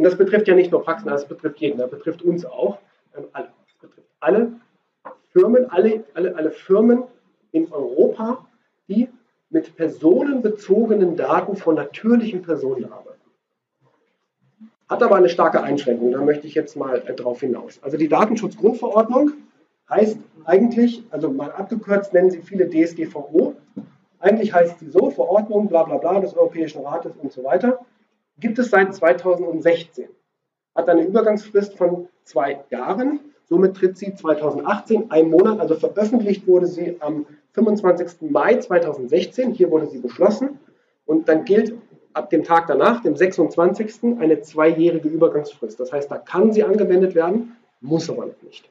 Und das betrifft ja nicht nur Praxen, das betrifft jeden, das betrifft uns auch, ähm, alle. Das betrifft alle Firmen, alle, alle, alle Firmen in Europa, die mit personenbezogenen Daten von natürlichen Personen arbeiten. Hat aber eine starke Einschränkung, da möchte ich jetzt mal äh, drauf hinaus. Also die Datenschutzgrundverordnung heißt eigentlich, also mal abgekürzt nennen sie viele DSGVO. Eigentlich heißt sie so, Verordnung, bla bla bla des Europäischen Rates und so weiter. Gibt es seit 2016. Hat eine Übergangsfrist von zwei Jahren. Somit tritt sie 2018, ein Monat, also veröffentlicht wurde sie am 25. Mai 2016. Hier wurde sie beschlossen. Und dann gilt ab dem Tag danach, dem 26. eine zweijährige Übergangsfrist. Das heißt, da kann sie angewendet werden, muss aber noch nicht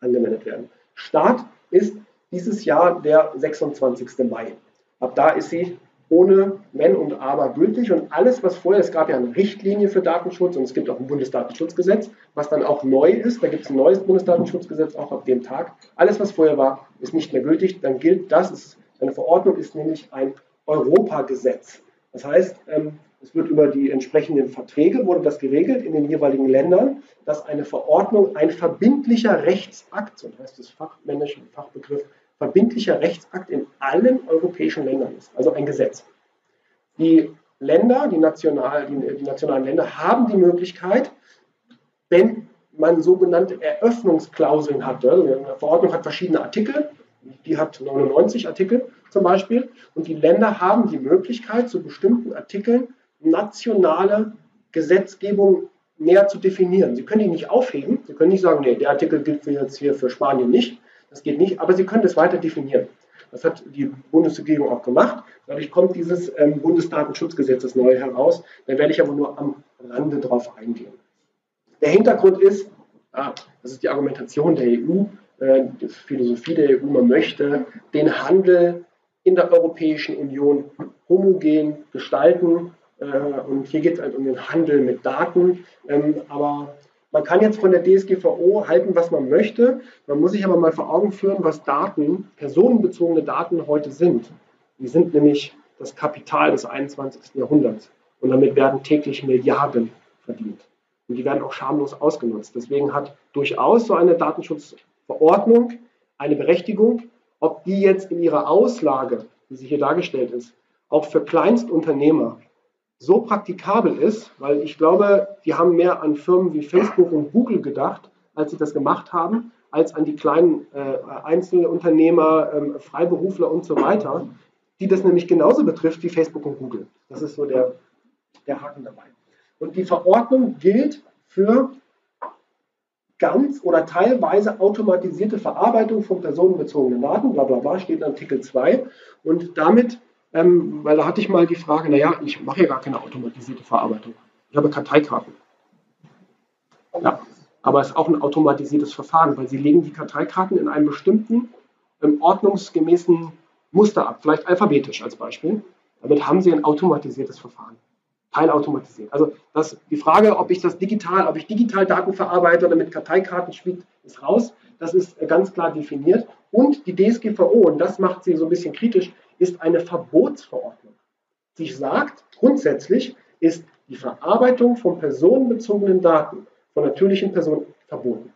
angewendet werden. Start ist dieses Jahr der 26. Mai. Ab da ist sie ohne Wenn und Aber gültig und alles, was vorher, es gab ja eine Richtlinie für Datenschutz und es gibt auch ein Bundesdatenschutzgesetz, was dann auch neu ist, da gibt es ein neues Bundesdatenschutzgesetz auch ab dem Tag. Alles, was vorher war, ist nicht mehr gültig, dann gilt das, ist, eine Verordnung ist nämlich ein Europagesetz. Das heißt, ähm, es wird über die entsprechenden Verträge, wurde das geregelt in den jeweiligen Ländern, dass eine Verordnung ein verbindlicher Rechtsakt, so heißt es fachmännisch Fachbegriff, verbindlicher Rechtsakt in allen europäischen Ländern ist, also ein Gesetz. Die Länder, die, national, die, die nationalen Länder haben die Möglichkeit, wenn man sogenannte Eröffnungsklauseln hat. Also eine Verordnung hat verschiedene Artikel, die hat 99 Artikel zum Beispiel. Und die Länder haben die Möglichkeit, zu bestimmten Artikeln nationale Gesetzgebung näher zu definieren. Sie können die nicht aufheben. Sie können nicht sagen, nee, der Artikel gilt jetzt hier für Spanien nicht. Das geht nicht. Aber Sie können das weiter definieren. Das hat die Bundesregierung auch gemacht. Dadurch kommt dieses ähm, Bundesdatenschutzgesetz neu heraus. Da werde ich aber nur am Rande drauf eingehen. Der Hintergrund ist, ah, das ist die Argumentation der EU, äh, die Philosophie der EU, man möchte den Handel in der Europäischen Union homogen gestalten. Äh, und hier geht es halt um den Handel mit Daten. Ähm, aber man kann jetzt von der DSGVO halten, was man möchte. Man muss sich aber mal vor Augen führen, was Daten, personenbezogene Daten heute sind. Die sind nämlich das Kapital des 21. Jahrhunderts. Und damit werden täglich Milliarden verdient. Und die werden auch schamlos ausgenutzt. Deswegen hat durchaus so eine Datenschutzverordnung eine Berechtigung, ob die jetzt in ihrer Auslage, wie sie hier dargestellt ist, auch für Kleinstunternehmer so praktikabel ist, weil ich glaube, die haben mehr an Firmen wie Facebook und Google gedacht, als sie das gemacht haben, als an die kleinen äh, Einzelunternehmer, äh, Freiberufler und so weiter, die das nämlich genauso betrifft wie Facebook und Google. Das ist so der, der Haken dabei. Und die Verordnung gilt für ganz oder teilweise automatisierte Verarbeitung von personenbezogenen Daten, bla bla bla, steht in Artikel 2. Und damit, ähm, weil da hatte ich mal die Frage, naja, ich mache ja gar keine automatisierte Verarbeitung. Ich habe Karteikarten. Ja, aber es ist auch ein automatisiertes Verfahren, weil Sie legen die Karteikarten in einem bestimmten ähm, ordnungsgemäßen Muster ab, vielleicht alphabetisch als Beispiel. Damit haben Sie ein automatisiertes Verfahren teilautomatisiert. Also das, die Frage, ob ich das digital, ob ich digital Daten verarbeite oder mit Karteikarten spiele, ist raus. Das ist äh, ganz klar definiert. Und die DSGVO, und das macht sie so ein bisschen kritisch, ist eine Verbotsverordnung. Sie sagt, grundsätzlich ist die Verarbeitung von personenbezogenen Daten von natürlichen Personen verboten.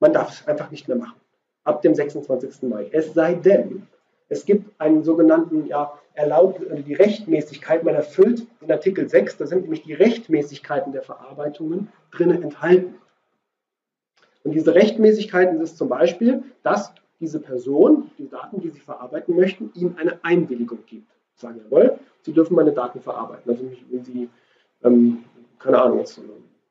Man darf es einfach nicht mehr machen. Ab dem 26. Mai. Es sei denn, es gibt einen sogenannten, ja, erlaubt, also die Rechtmäßigkeit, man erfüllt in Artikel 6, da sind nämlich die Rechtmäßigkeiten der Verarbeitungen drinnen enthalten. Und diese Rechtmäßigkeiten ist zum Beispiel, dass diese Person, die Daten, die sie verarbeiten möchten, ihnen eine Einwilligung gibt. Sagen, jawohl, sie dürfen meine Daten verarbeiten. Also wenn sie, ähm, keine Ahnung, jetzt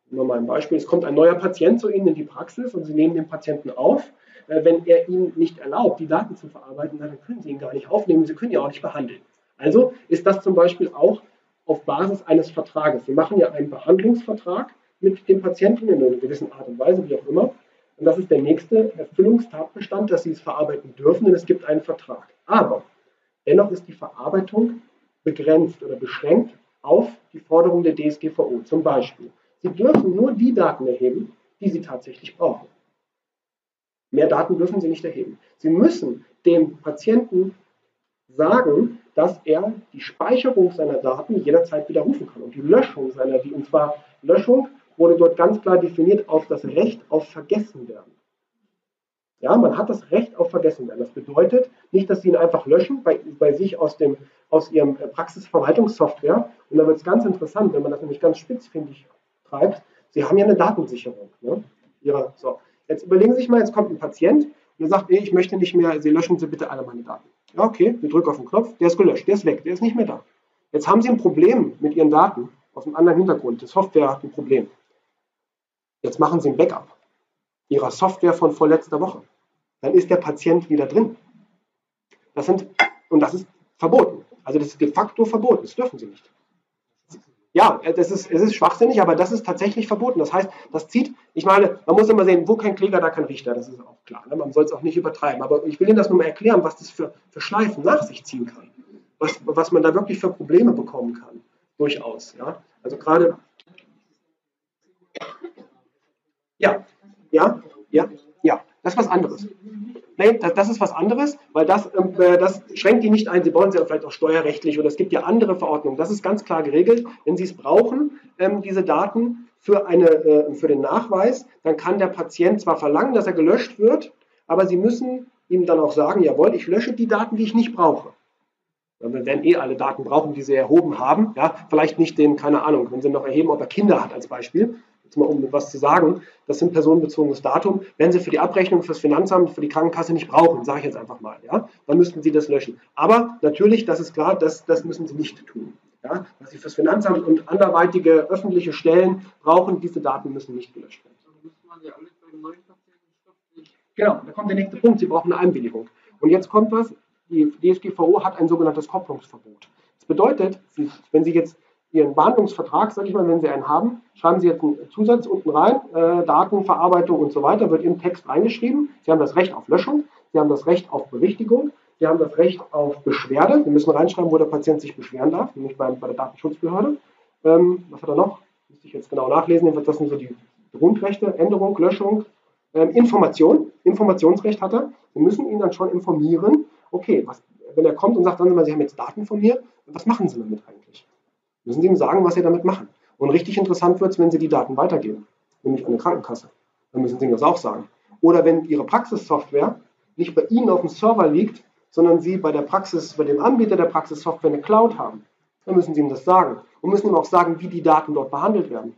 nur mal ein Beispiel, es kommt ein neuer Patient zu Ihnen in die Praxis und Sie nehmen den Patienten auf äh, wenn er Ihnen nicht erlaubt, die Daten zu verarbeiten, dann können Sie ihn gar nicht aufnehmen, Sie können ihn auch nicht behandeln. Also ist das zum Beispiel auch auf Basis eines Vertrages. Sie machen ja einen Behandlungsvertrag mit dem Patienten in einer gewissen Art und Weise, wie auch immer. Und das ist der nächste Erfüllungstatbestand, dass Sie es verarbeiten dürfen, denn es gibt einen Vertrag. Aber dennoch ist die Verarbeitung begrenzt oder beschränkt auf die Forderung der DSGVO. Zum Beispiel, Sie dürfen nur die Daten erheben, die Sie tatsächlich brauchen. Mehr Daten dürfen Sie nicht erheben. Sie müssen dem Patienten sagen, dass er die Speicherung seiner Daten jederzeit widerrufen kann und die Löschung seiner, und zwar Löschung wurde dort ganz klar definiert auf das Recht auf Vergessenwerden. Ja, man hat das Recht auf Vergessenwerden. Das bedeutet nicht, dass Sie ihn einfach löschen bei, bei sich aus, dem, aus Ihrem äh, Praxisverwaltungssoftware. Und da wird es ganz interessant, wenn man das nämlich ganz spitzfindig treibt. Sie haben ja eine Datensicherung. Ne? Ihre, so. Jetzt überlegen Sie sich mal, jetzt kommt ein Patient und er sagt, nee, ich möchte nicht mehr, Sie löschen Sie bitte alle meine Daten. Ja, okay, wir drücken auf den Knopf, der ist gelöscht, der ist weg, der ist nicht mehr da. Jetzt haben Sie ein Problem mit Ihren Daten aus einem anderen Hintergrund. Die Software hat ein Problem. Jetzt machen Sie ein Backup Ihrer Software von vorletzter Woche. Dann ist der Patient wieder drin. Das sind, und das ist verboten. Also das ist de facto verboten. Das dürfen Sie nicht. Ja, das ist, es ist schwachsinnig, aber das ist tatsächlich verboten. Das heißt, das zieht, ich meine, man muss immer sehen, wo kein Kläger, da kein Richter, das ist auch klar. Ne? Man soll es auch nicht übertreiben. Aber ich will Ihnen das nur mal erklären, was das für, für Schleifen nach sich ziehen kann. Was, was man da wirklich für Probleme bekommen kann. Durchaus. Ja? Also gerade. Ja, ja, ja, ja, das ist was anderes. Nein, das, das, ist was anderes, weil das, ähm, äh, das schränkt die nicht ein. Sie brauchen sie ja vielleicht auch steuerrechtlich oder es gibt ja andere Verordnungen. Das ist ganz klar geregelt. Wenn Sie es brauchen, ähm, diese Daten für, eine, äh, für den Nachweis, dann kann der Patient zwar verlangen, dass er gelöscht wird, aber Sie müssen ihm dann auch sagen, jawohl, ich lösche die Daten, die ich nicht brauche. Wir werden eh alle Daten brauchen, die Sie erhoben haben. Ja, vielleicht nicht den, keine Ahnung, wenn Sie noch erheben, ob er Kinder hat als Beispiel um was zu sagen, das sind personenbezogenes Datum, wenn Sie für die Abrechnung fürs Finanzamt, für die Krankenkasse nicht brauchen, sage ich jetzt einfach mal, ja, dann müssten Sie das löschen. Aber natürlich, das ist klar, das, das müssen Sie nicht tun. Ja, was Sie fürs Finanzamt und anderweitige öffentliche Stellen brauchen, diese Daten müssen nicht gelöscht werden. Genau, da kommt der nächste Punkt. Sie brauchen eine Einwilligung. Und jetzt kommt was. Die DSGVO hat ein sogenanntes Kopplungsverbot. Das bedeutet, wenn Sie jetzt Ihren Behandlungsvertrag, sage ich mal, wenn Sie einen haben, schreiben Sie jetzt einen Zusatz unten rein, äh, Datenverarbeitung und so weiter, wird im Text reingeschrieben. Sie haben das Recht auf Löschung, Sie haben das Recht auf Berichtigung, Sie haben das Recht auf Beschwerde. Sie müssen reinschreiben, wo der Patient sich beschweren darf, nämlich bei, bei der Datenschutzbehörde. Ähm, was hat er noch? Müsste ich jetzt genau nachlesen. Das sind so die Grundrechte, Änderung, Löschung, ähm, Information. Informationsrecht hat er. Sie müssen ihn dann schon informieren, okay, was, wenn er kommt und sagt, dann Sie haben jetzt Daten von mir, was machen Sie damit eigentlich? Müssen Sie ihm sagen, was Sie damit machen. Und richtig interessant wird es, wenn Sie die Daten weitergeben, nämlich an eine Krankenkasse. Dann müssen Sie ihm das auch sagen. Oder wenn Ihre Praxissoftware nicht bei Ihnen auf dem Server liegt, sondern Sie bei der Praxis, bei dem Anbieter der Praxissoftware eine Cloud haben, dann müssen Sie ihm das sagen. Und müssen ihm auch sagen, wie die Daten dort behandelt werden.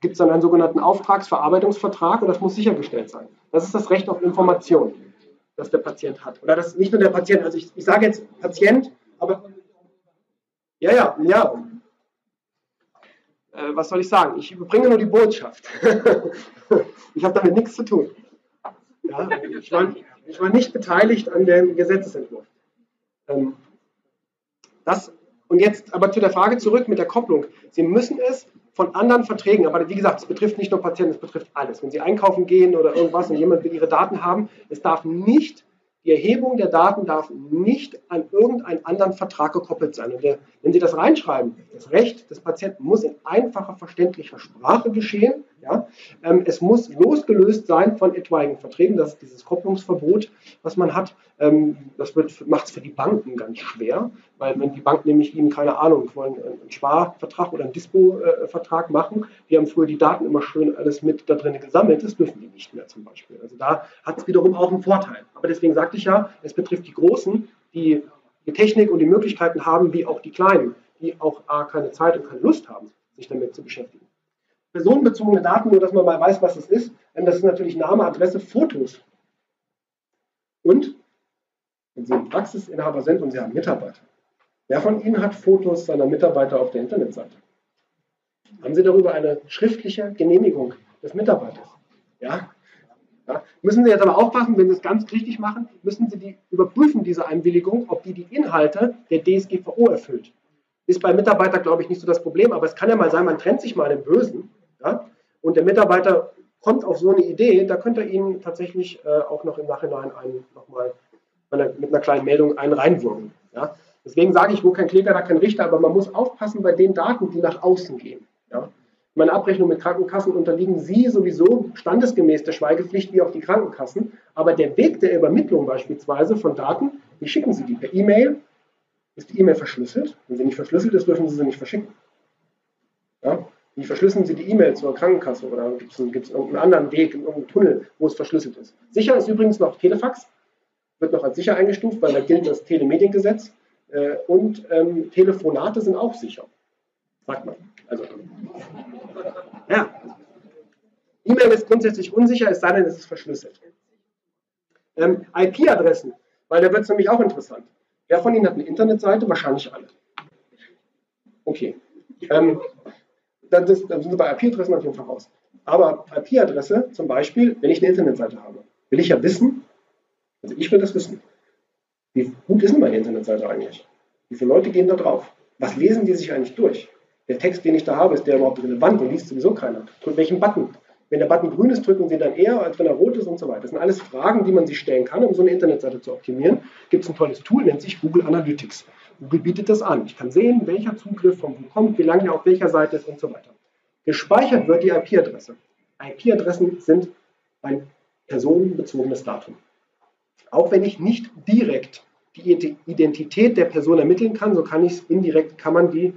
Gibt es dann einen sogenannten Auftragsverarbeitungsvertrag und das muss sichergestellt sein. Das ist das Recht auf Information, das der Patient hat. Oder das nicht nur der Patient, also ich, ich sage jetzt Patient, aber ja, ja, ja. Äh, was soll ich sagen? Ich überbringe nur die Botschaft. ich habe damit nichts zu tun. Ja, ich, war, ich, war, nicht beteiligt an dem Gesetzesentwurf. Ähm, das, und jetzt aber zu der Frage zurück mit der Kopplung. Sie müssen es von anderen Verträgen, aber wie gesagt, es betrifft nicht nur Patienten, es betrifft alles. Wenn Sie einkaufen gehen oder irgendwas und jemand will Ihre Daten haben, es darf nicht die Erhebung der Daten darf nicht an irgendeinen anderen Vertrag gekoppelt sein. Und wenn Sie das reinschreiben, das Recht des Patienten muss in einfacher, verständlicher Sprache geschehen. Ja? Ähm, es muss losgelöst sein von etwaigen Verträgen. Das ist dieses Kopplungsverbot, was man hat. Ähm, das macht es für die Banken ganz schwer, weil wenn die Banken nämlich ihnen, keine Ahnung, wollen einen Sparvertrag oder einen Dispo-Vertrag machen, die haben früher die Daten immer schön alles mit da drin gesammelt, das dürfen die nicht mehr zum Beispiel. Also da hat es wiederum auch einen Vorteil. Aber deswegen sagte ich ja, es betrifft die Großen, die die Technik und die Möglichkeiten haben, wie auch die Kleinen, die auch A, keine Zeit und keine Lust haben, sich damit zu beschäftigen. Personenbezogene Daten, nur dass man mal weiß, was das ist, das ist natürlich Name, Adresse, Fotos. Und wenn Sie ein Praxisinhaber sind und Sie haben Mitarbeiter, wer von Ihnen hat Fotos seiner Mitarbeiter auf der Internetseite? Haben Sie darüber eine schriftliche Genehmigung des Mitarbeiters? Ja? ja? Müssen Sie jetzt aber aufpassen, wenn Sie es ganz richtig machen, müssen Sie die überprüfen, diese Einwilligung, ob die die Inhalte der DSGVO erfüllt. Ist bei Mitarbeitern, glaube ich, nicht so das Problem, aber es kann ja mal sein, man trennt sich mal im Bösen ja? und der Mitarbeiter kommt auf so eine Idee, da könnte er Ihnen tatsächlich äh, auch noch im Nachhinein einen nochmal mit einer kleinen Meldung einen reinwürgen. Ja? Deswegen sage ich, wo kein Kläger, da kein Richter, aber man muss aufpassen bei den Daten, die nach außen gehen. Ja? Meine Abrechnung mit Krankenkassen unterliegen Sie sowieso standesgemäß der Schweigepflicht wie auch die Krankenkassen. Aber der Weg der Übermittlung beispielsweise von Daten, wie schicken Sie die? Per E-Mail? Ist die E-Mail verschlüsselt? Wenn sie nicht verschlüsselt ist, dürfen Sie sie nicht verschicken. Ja? Wie verschlüsseln Sie die E-Mail zur Krankenkasse oder gibt es irgendeinen anderen Weg, irgendeinen Tunnel, wo es verschlüsselt ist? Sicher ist übrigens noch Telefax, wird noch als sicher eingestuft, weil da gilt das Telemediengesetz. Äh, und ähm, Telefonate sind auch sicher, sagt man. Also, ja. E-Mail ist grundsätzlich unsicher, es sei denn, es ist verschlüsselt. Ähm, IP-Adressen, weil da wird es nämlich auch interessant. Wer von Ihnen hat eine Internetseite? Wahrscheinlich alle. Okay. Ähm, dann, das, dann sind wir bei IP-Adressen auf jeden Fall raus. Aber IP-Adresse zum Beispiel, wenn ich eine Internetseite habe, will ich ja wissen, also ich will das wissen, wie gut ist denn meine Internetseite eigentlich? Wie viele Leute gehen da drauf? Was lesen die sich eigentlich durch? Der Text, den ich da habe, ist der überhaupt relevant und liest sowieso keiner? Drückt welchen Button? Wenn der Button grün ist, drücken Sie dann eher, als wenn er rot ist und so weiter. Das sind alles Fragen, die man sich stellen kann, um so eine Internetseite zu optimieren. Gibt es ein tolles Tool, nennt sich Google Analytics. Google bietet das an. Ich kann sehen, welcher Zugriff von wo kommt, wie lange er auf welcher Seite ist und so weiter. Gespeichert wird die IP-Adresse. IP-Adressen sind ein personenbezogenes Datum. Auch wenn ich nicht direkt die Identität der Person ermitteln kann, so kann ich es indirekt, kann man die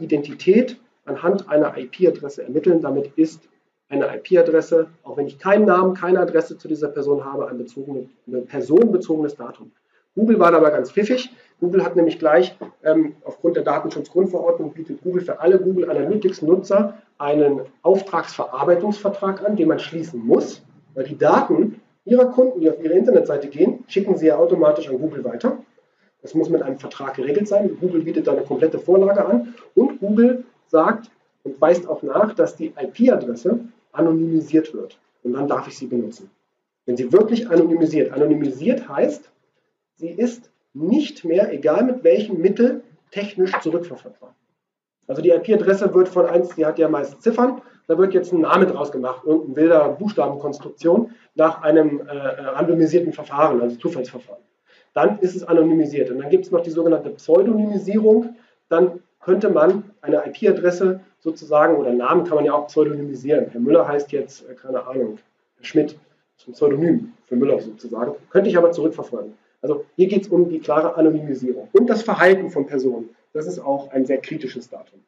Identität anhand einer IP-Adresse ermitteln. Damit ist eine IP-Adresse, auch wenn ich keinen Namen, keine Adresse zu dieser Person habe, ein, bezogene, ein personenbezogenes Datum. Google war dabei ganz pfiffig. Google hat nämlich gleich ähm, aufgrund der Datenschutzgrundverordnung bietet Google für alle Google Analytics Nutzer einen Auftragsverarbeitungsvertrag an, den man schließen muss, weil die Daten ihrer Kunden, die auf ihre Internetseite gehen, schicken sie ja automatisch an Google weiter. Das muss mit einem Vertrag geregelt sein. Google bietet da eine komplette Vorlage an und Google sagt und weist auch nach, dass die IP-Adresse anonymisiert wird. Und dann darf ich sie benutzen. Wenn sie wirklich anonymisiert. Anonymisiert heißt, sie ist nicht mehr, egal mit welchem Mittel, technisch zurückverfolgbar. Also die IP-Adresse wird von eins, die hat ja meist Ziffern, da wird jetzt ein Name draus gemacht, irgendein wilder Buchstabenkonstruktion nach einem äh, randomisierten Verfahren, also Zufallsverfahren. Dann ist es anonymisiert. Und dann gibt es noch die sogenannte Pseudonymisierung. Dann könnte man eine IP-Adresse sozusagen, oder Namen kann man ja auch pseudonymisieren. Herr Müller heißt jetzt, äh, keine Ahnung, Herr Schmidt, ein Pseudonym für Müller sozusagen. Könnte ich aber zurückverfolgen. Also hier geht es um die klare Anonymisierung. Und das Verhalten von Personen. Das ist auch ein sehr kritisches Datum.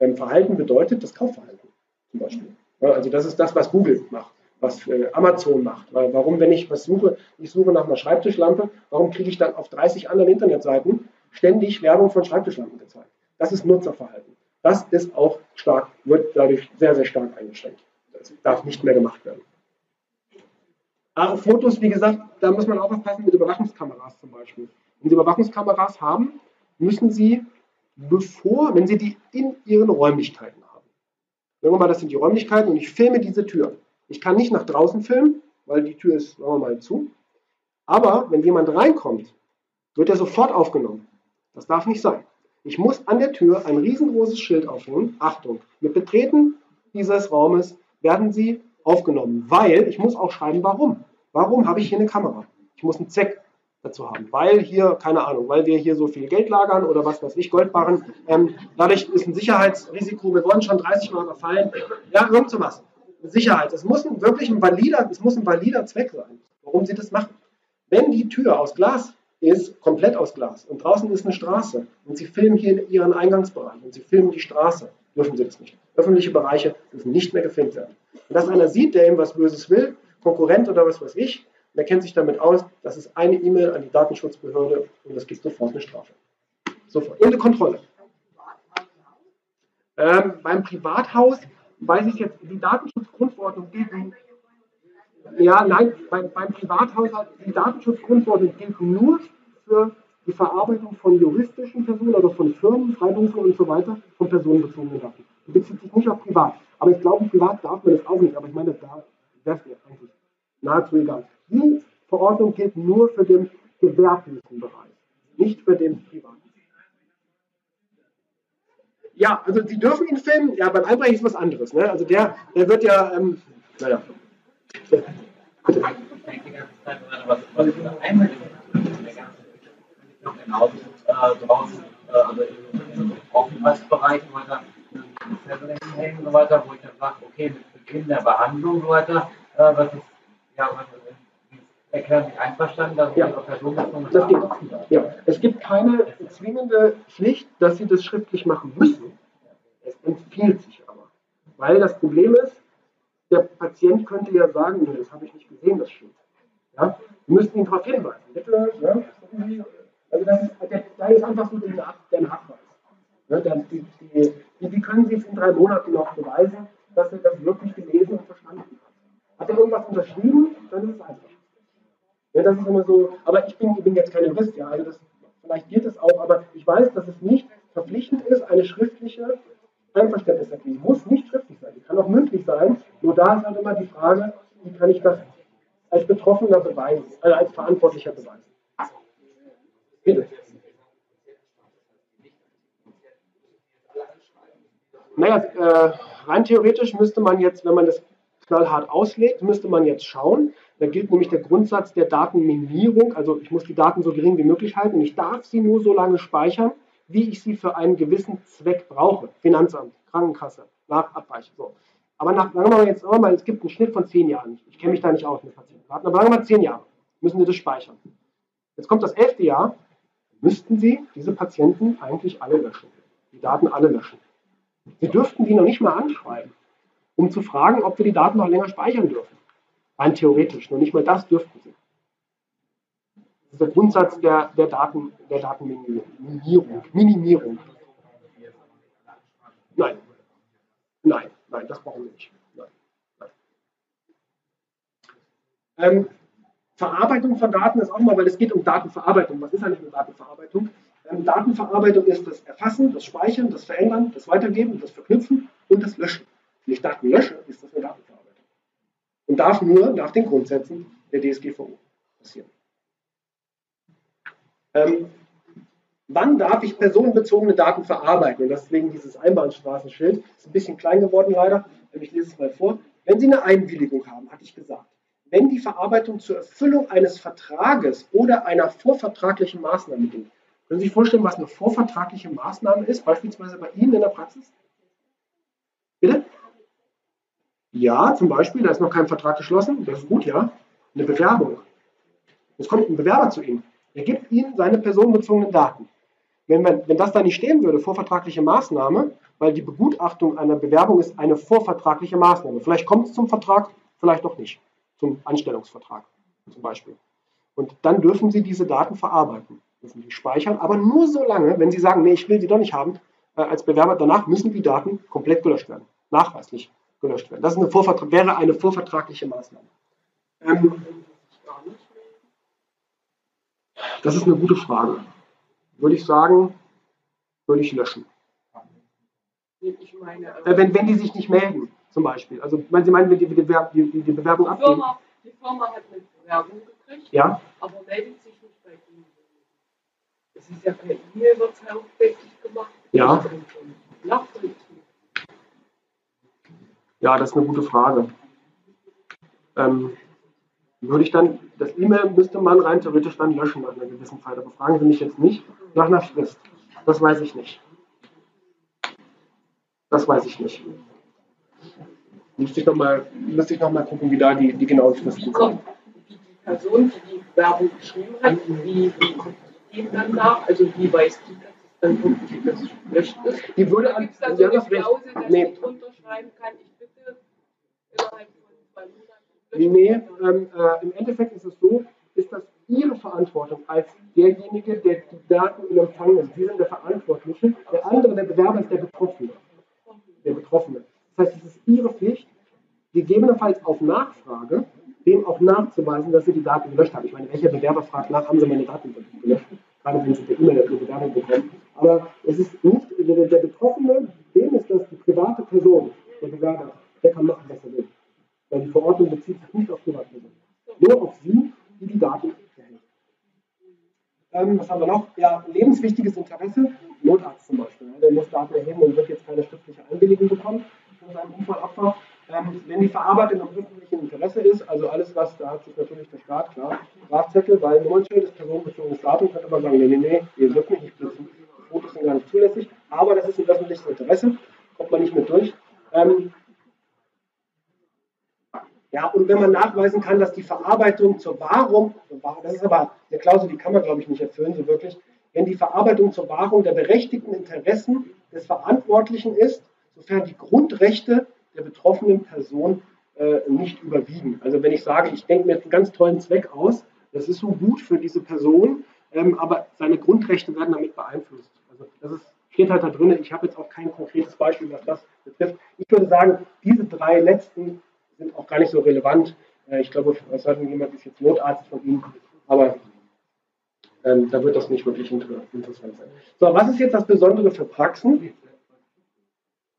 Ähm, Verhalten bedeutet das Kaufverhalten zum Beispiel. Ja, also das ist das, was Google macht, was äh, Amazon macht. Weil, warum, wenn ich was suche, ich suche nach einer Schreibtischlampe, warum kriege ich dann auf 30 anderen Internetseiten ständig Werbung von Schreibtischlampen gezeigt? Das ist Nutzerverhalten. Das ist auch stark, wird dadurch sehr, sehr stark eingeschränkt. Das darf nicht mehr gemacht werden. Aber Fotos, wie gesagt, da muss man auch aufpassen mit Überwachungskameras zum Beispiel. Wenn Sie Überwachungskameras haben, müssen Sie bevor, wenn Sie die in Ihren Räumlichkeiten haben. Sagen wir mal, das sind die Räumlichkeiten und ich filme diese Tür. Ich kann nicht nach draußen filmen, weil die Tür ist, sagen wir mal, zu. Aber wenn jemand reinkommt, wird er sofort aufgenommen. Das darf nicht sein. Ich muss an der Tür ein riesengroßes Schild aufhängen. Achtung, mit Betreten dieses Raumes werden Sie aufgenommen, weil ich muss auch schreiben, warum. Warum habe ich hier eine Kamera? Ich muss einen Zweck dazu haben. Weil hier, keine Ahnung, weil wir hier so viel Geld lagern oder was weiß ich, Goldbarren. Ähm, dadurch ist ein Sicherheitsrisiko, wir wurden schon 30 Mal überfallen. Ja, irgend sowas. Sicherheit. Es muss ein, wirklich ein valider, es muss ein valider Zweck sein, warum sie das machen. Wenn die Tür aus Glas ist, komplett aus Glas, und draußen ist eine Straße, und sie filmen hier ihren Eingangsbereich und sie filmen die Straße, dürfen sie das nicht. Öffentliche Bereiche dürfen nicht mehr gefilmt werden. Und dass einer sieht, der ihm was Böses will, Konkurrent oder was weiß ich, er kennt sich damit aus, das ist eine E-Mail an die Datenschutzbehörde und es gibt sofort eine Strafe. Sofort. Und eine Kontrolle. Ähm, beim Privathaus weiß ich jetzt, die Datenschutzgrundverordnung gilt. Ja, nein, beim, beim Privathaus, die Datenschutzgrundverordnung gilt nur für die Verarbeitung von juristischen Personen, also von Firmen, Freiberuflern und so weiter, von personenbezogenen Daten. Die bezieht sich nicht auf privat. Aber ich glaube, privat darf man das auch nicht. Aber ich meine, da wäre es mir eigentlich nahezu egal. Die Verordnung gilt nur für den gewerblichen Bereich, nicht für den privaten. Ja, also Sie dürfen ihn filmen. Ja, beim Albrecht ist was anderes. Ne? Also der, der wird ja, ähm, naja. Bitte. Genau, draußen, also im Aufenthaltsbereich weiter hängen und so weiter, wo ich dann sage, okay, mit Beginn der Behandlung und so weiter, äh, was ist, ja, was erklären Sie einverstanden, dass ja. Ihre Person das geht. Ja. Es gibt keine zwingende Pflicht, dass Sie das schriftlich machen müssen. Es empfiehlt sich aber. Weil das Problem ist, der Patient könnte ja sagen, das habe ich nicht gesehen, das steht. Ja? Wir müssten ihn darauf hinweisen. Bitte, ja? Also das ist, der, da ist einfach so der, Nachweis. Ja, der, die, die, wie können Sie es in drei Monaten noch beweisen, dass er das wirklich gelesen und verstanden hat? Hat er irgendwas unterschrieben, dann ist es einfach. Ja, das ist immer so, aber ich bin, ich bin jetzt kein Jurist, ja, also das, vielleicht geht es auch, aber ich weiß, dass es nicht verpflichtend ist, eine schriftliche Einverständniserklärung. Muss nicht schriftlich sein, die kann auch mündlich sein, nur da ist halt immer die Frage, wie kann ich das als Betroffener beweisen, also als Verantwortlicher beweisen. Bitte. Naja, äh, rein theoretisch müsste man jetzt, wenn man das knallhart auslegt, müsste man jetzt schauen. Da gilt nämlich der Grundsatz der Datenminimierung. Also ich muss die Daten so gering wie möglich halten und ich darf sie nur so lange speichern, wie ich sie für einen gewissen Zweck brauche. Finanzamt, Krankenkasse, nach Abweichung. So. Aber nach, sagen wir mal jetzt, mal, es gibt einen Schnitt von zehn Jahren. Ich kenne mich da nicht aus mit Patientendaten, aber sagen wir mal zehn Jahre müssen Sie das speichern. Jetzt kommt das elfte Jahr, müssten Sie diese Patienten eigentlich alle löschen. Die Daten alle löschen. Sie dürften die noch nicht mal anschreiben um zu fragen, ob wir die Daten noch länger speichern dürfen. Rein theoretisch, nur nicht mal das dürften sie. Das ist der Grundsatz der, der, Daten, der Datenminimierung. Minimierung. Nein. Nein, nein, das brauchen wir nicht. Ähm, Verarbeitung von Daten ist auch mal, weil es geht um Datenverarbeitung. Was ist eigentlich eine Datenverarbeitung? Ähm, Datenverarbeitung ist das Erfassen, das Speichern, das Verändern, das Weitergeben, das Verknüpfen und das Löschen. Wenn ich Daten lösche, ist das eine Datenverarbeitung. Und darf nur nach den Grundsätzen der DSGVO passieren. Ähm, wann darf ich personenbezogene Daten verarbeiten? Und deswegen dieses Einbahnstraßenschild ist ein bisschen klein geworden leider. Ich lese es mal vor. Wenn Sie eine Einwilligung haben, hatte ich gesagt, wenn die Verarbeitung zur Erfüllung eines Vertrages oder einer vorvertraglichen Maßnahme dient. Können Sie sich vorstellen, was eine vorvertragliche Maßnahme ist, beispielsweise bei Ihnen in der Praxis? Bitte? Ja, zum Beispiel, da ist noch kein Vertrag geschlossen, das ist gut, ja. Eine Bewerbung. Es kommt ein Bewerber zu Ihnen. Er gibt Ihnen seine personenbezogenen Daten. Wenn, man, wenn das da nicht stehen würde, vorvertragliche Maßnahme, weil die Begutachtung einer Bewerbung ist eine vorvertragliche Maßnahme. Vielleicht kommt es zum Vertrag, vielleicht auch nicht. Zum Anstellungsvertrag zum Beispiel. Und dann dürfen Sie diese Daten verarbeiten, dürfen die speichern, aber nur so lange, wenn Sie sagen, nee, ich will sie doch nicht haben, äh, als Bewerber, danach müssen die Daten komplett gelöscht werden. Nachweislich gelöscht werden. Das eine wäre eine vorvertragliche Maßnahme. Ähm, das ist eine gute Frage. Würde ich sagen, würde ich löschen. Ich meine, äh, wenn, wenn die sich nicht melden, zum Beispiel. Also, Sie meinen, wenn die, die, die, die Bewerbung die abgeben? Firma, die Firma hat eine Bewerbung gekriegt, ja? aber meldet sich nicht bei Ihnen. Es ist ja per E-Mail, wird es hauptsächlich gemacht. Ja. Ja, das ist eine gute Frage. Ähm, würde ich dann, das E-Mail müsste man rein theoretisch dann löschen nach einer gewissen Zeit. Aber fragen Sie mich jetzt nicht nach einer Frist. Das weiß ich nicht. Das weiß ich nicht. Müsste ich nochmal noch gucken, wie da die, die genauen Fristen sind. Die Person, die die Werbung geschrieben hat, wie, wie die dann nach? Also wie weiß die, dass es dann wirklich das gelöscht ist? Die würde an. Gibt es da so eine Klausel, dass nee. ich unterschreiben kann, ich Nee, ähm, äh, im Endeffekt ist es so, ist das Ihre Verantwortung als derjenige, der die Daten in Empfang nimmt. Sie sind der Verantwortliche. Der andere, der Bewerber, ist der Betroffene. Der Betroffene. Das heißt, es ist Ihre Pflicht, gegebenenfalls auf Nachfrage, dem auch nachzuweisen, dass Sie die Daten gelöscht haben. Ich meine, welcher Bewerber fragt nach, haben Sie meine Daten gelöscht? Gerade wenn Sie per E-Mail eine Bewerbung bekommen. Aber es ist nicht, der, Betroffene, dem ist das die private Person, der Bewerber, der kann machen, was er will. Weil die Verordnung bezieht sich nicht auf Privatpersonen. Nur auf Sie, die die Daten erhält. Ähm, was haben wir noch? Ja, lebenswichtiges Interesse. Notarzt zum Beispiel. Der muss Daten erheben und wird jetzt keine schriftliche Einwilligung bekommen von seinem Unfallopfer. Ähm, wenn die Verarbeitung im öffentlichen Interesse ist, also alles, was, da hat sich natürlich der Staat, klar, Strafzettel, weil Nummernschild ist personenbezogenes Datum, könnte man sagen, nee, nee, nee, ihr dürft nicht, ich blitzen. Fotos sind gar nicht zulässig, aber das ist ein öffentliches Interesse, kommt man nicht mit durch. Ähm, ja, und wenn man nachweisen kann, dass die Verarbeitung zur Wahrung, das ist aber eine Klausel, die kann man, glaube ich, nicht erfüllen, so wirklich, wenn die Verarbeitung zur Wahrung der berechtigten Interessen des Verantwortlichen ist, sofern die Grundrechte der betroffenen Person äh, nicht überwiegen. Also wenn ich sage, ich denke mir jetzt einen ganz tollen Zweck aus, das ist so gut für diese Person, ähm, aber seine Grundrechte werden damit beeinflusst. Also das ist, steht halt da drin. Ich habe jetzt auch kein konkretes Beispiel, was das betrifft. Ich würde sagen, diese drei letzten sind auch gar nicht so relevant. Äh, ich glaube, es hat jemand ist jetzt Notarzt von Ihnen, aber ähm, da wird das nicht wirklich inter interessant sein. So, was ist jetzt das Besondere für Praxen?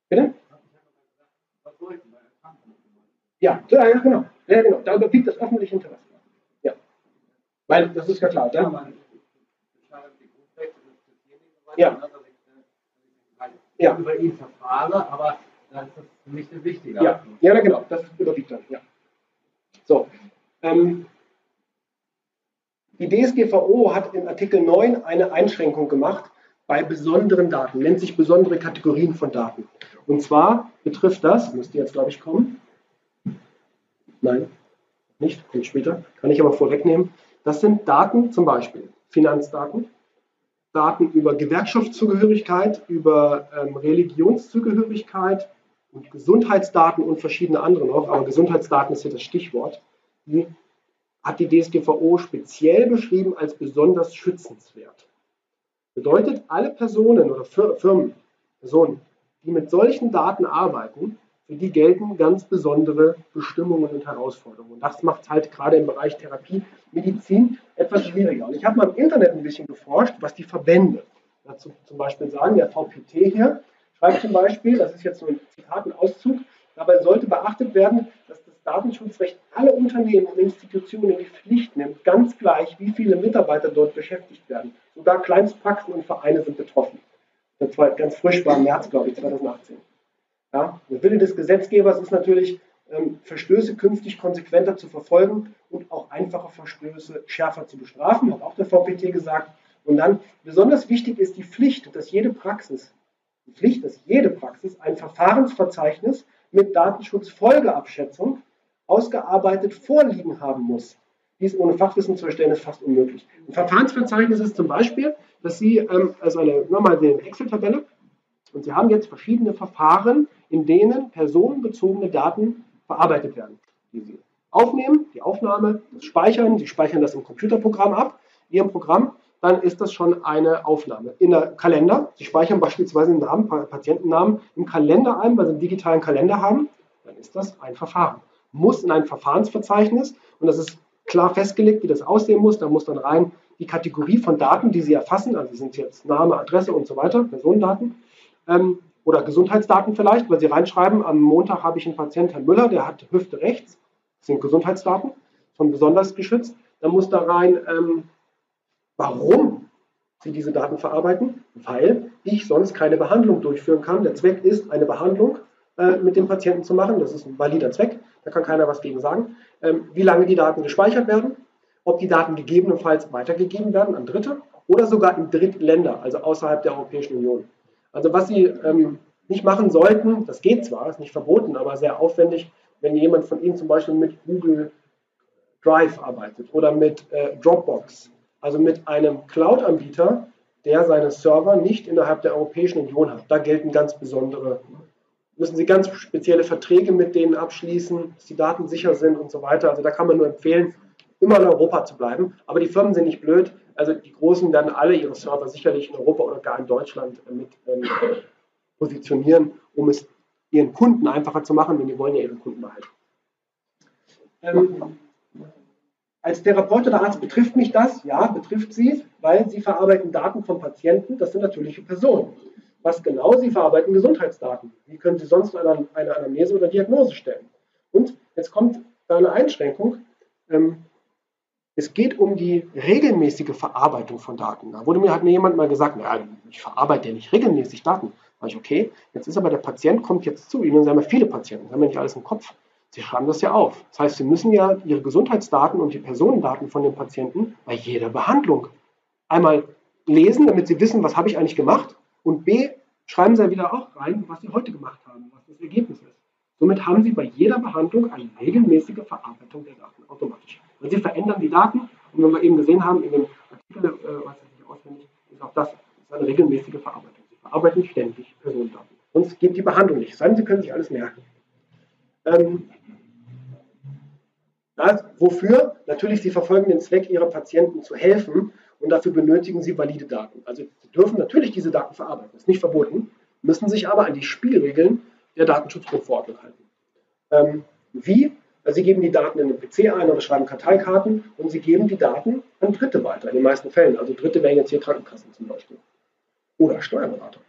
Bitte? Ja, ja, genau. Ja, genau. Da überwiegt das öffentliche Interesse. Ja. Weil, das ist ja klar. Da, ja. Ja. Über ihn verfahre, aber das ist für mich das Wichtige. Ja, ja genau. Das überwiegt dann. Ja. So. Ähm, die DSGVO hat in Artikel 9 eine Einschränkung gemacht bei besonderen Daten, nennt sich besondere Kategorien von Daten. Und zwar betrifft das, müsste jetzt glaube ich kommen, Nein, nicht, kommt später. Kann ich aber vorwegnehmen. Das sind Daten, zum Beispiel Finanzdaten, Daten über Gewerkschaftszugehörigkeit, über ähm, Religionszugehörigkeit und Gesundheitsdaten und verschiedene andere noch. Aber Gesundheitsdaten ist hier das Stichwort. Die hat die DSGVO speziell beschrieben als besonders schützenswert. Bedeutet, alle Personen oder Firmen, Personen, die mit solchen Daten arbeiten, für die gelten ganz besondere Bestimmungen und Herausforderungen. Und das macht es halt gerade im Bereich Therapie, Medizin etwas schwieriger. Und ich habe mal im Internet ein bisschen geforscht, was die Verbände dazu zum Beispiel sagen. Der VPT hier schreibt zum Beispiel, das ist jetzt so ein Zitat, ein Auszug, dabei sollte beachtet werden, dass das Datenschutzrecht alle Unternehmen und Institutionen in die Pflicht nimmt, ganz gleich, wie viele Mitarbeiter dort beschäftigt werden. Sogar Kleinstpraxen und Vereine sind betroffen. Das war ganz frisch, war im März, glaube ich, 2018. Ja, der Wille des Gesetzgebers ist natürlich, ähm, Verstöße künftig konsequenter zu verfolgen und auch einfache Verstöße schärfer zu bestrafen, hat auch der VPT gesagt. Und dann besonders wichtig ist die Pflicht, dass jede Praxis, die Pflicht, dass jede Praxis ein Verfahrensverzeichnis mit Datenschutzfolgeabschätzung ausgearbeitet vorliegen haben muss. Dies ohne Fachwissen zu erstellen, ist fast unmöglich. Ein Verfahrensverzeichnis ist zum Beispiel, dass Sie, ähm, also eine, nochmal eine Excel-Tabelle, und Sie haben jetzt verschiedene Verfahren, in denen personenbezogene Daten verarbeitet werden, die Sie aufnehmen, die Aufnahme, das Speichern, Sie speichern das im Computerprogramm ab, Ihrem Programm, dann ist das schon eine Aufnahme. In der Kalender, Sie speichern beispielsweise einen Namen, Patientennamen im Kalender ein, weil Sie einen digitalen Kalender haben, dann ist das ein Verfahren. Muss in ein Verfahrensverzeichnis und das ist klar festgelegt, wie das aussehen muss. Da muss dann rein die Kategorie von Daten, die Sie erfassen, also sind jetzt Name, Adresse und so weiter, Personendaten, ähm, oder Gesundheitsdaten vielleicht, weil Sie reinschreiben, am Montag habe ich einen Patienten, Herr Müller, der hat Hüfte rechts, das sind Gesundheitsdaten, schon besonders geschützt. Dann muss da rein, ähm, warum Sie diese Daten verarbeiten, weil ich sonst keine Behandlung durchführen kann. Der Zweck ist, eine Behandlung äh, mit dem Patienten zu machen. Das ist ein valider Zweck, da kann keiner was gegen sagen. Ähm, wie lange die Daten gespeichert werden, ob die Daten gegebenenfalls weitergegeben werden an Dritte oder sogar in Drittländer, also außerhalb der Europäischen Union. Also was Sie ähm, nicht machen sollten, das geht zwar, ist nicht verboten, aber sehr aufwendig, wenn jemand von Ihnen zum Beispiel mit Google Drive arbeitet oder mit äh, Dropbox, also mit einem Cloud-Anbieter, der seine Server nicht innerhalb der Europäischen Union hat. Da gelten ganz besondere, müssen Sie ganz spezielle Verträge mit denen abschließen, dass die Daten sicher sind und so weiter. Also da kann man nur empfehlen, immer in Europa zu bleiben. Aber die Firmen sind nicht blöd. Also die Großen werden alle ihre Server sicherlich in Europa oder gar in Deutschland äh, mit ähm, positionieren, um es ihren Kunden einfacher zu machen, denn die wollen ja ihre Kunden behalten. Ähm, als Therapeut oder Arzt betrifft mich das? Ja, betrifft Sie, weil Sie verarbeiten Daten von Patienten, das sind natürliche Personen. Was genau? Sie verarbeiten Gesundheitsdaten. Wie können Sie sonst eine, eine Anamnese oder Diagnose stellen? Und jetzt kommt da eine Einschränkung. Ähm, es geht um die regelmäßige Verarbeitung von Daten. Da wurde mir, hat mir jemand mal gesagt, naja, ich verarbeite ja nicht regelmäßig Daten. Da ich, okay, jetzt ist aber der Patient, kommt jetzt zu Ihnen, Sie haben ja viele Patienten, Sie haben ja nicht alles im Kopf. Sie schreiben das ja auf. Das heißt, Sie müssen ja Ihre Gesundheitsdaten und die Personendaten von den Patienten bei jeder Behandlung einmal lesen, damit Sie wissen, was habe ich eigentlich gemacht. Und B, schreiben Sie ja wieder auch rein, was Sie heute gemacht haben, was das Ergebnis ist. Somit haben Sie bei jeder Behandlung eine regelmäßige Verarbeitung der Daten automatisch. Weil Sie verändern die Daten und wenn wir eben gesehen haben in dem Artikel, äh, was ich auswendig, ist auch das ist eine regelmäßige Verarbeitung. Sie verarbeiten ständig Personendaten. Sonst geht die Behandlung nicht. Sagen Sie können sich alles merken. Ähm, das, wofür? Natürlich, Sie verfolgen den Zweck, Ihrer Patienten zu helfen und dafür benötigen Sie valide Daten. Also Sie dürfen natürlich diese Daten verarbeiten, das ist nicht verboten, müssen sich aber an die Spielregeln der Datenschutzgrundverordnung halten. Ähm, wie? Also Sie geben die Daten in den PC ein oder schreiben Karteikarten und Sie geben die Daten an Dritte weiter, in den meisten Fällen. Also Dritte wären jetzt hier Krankenkassen zum Beispiel. Oder Steuerberater.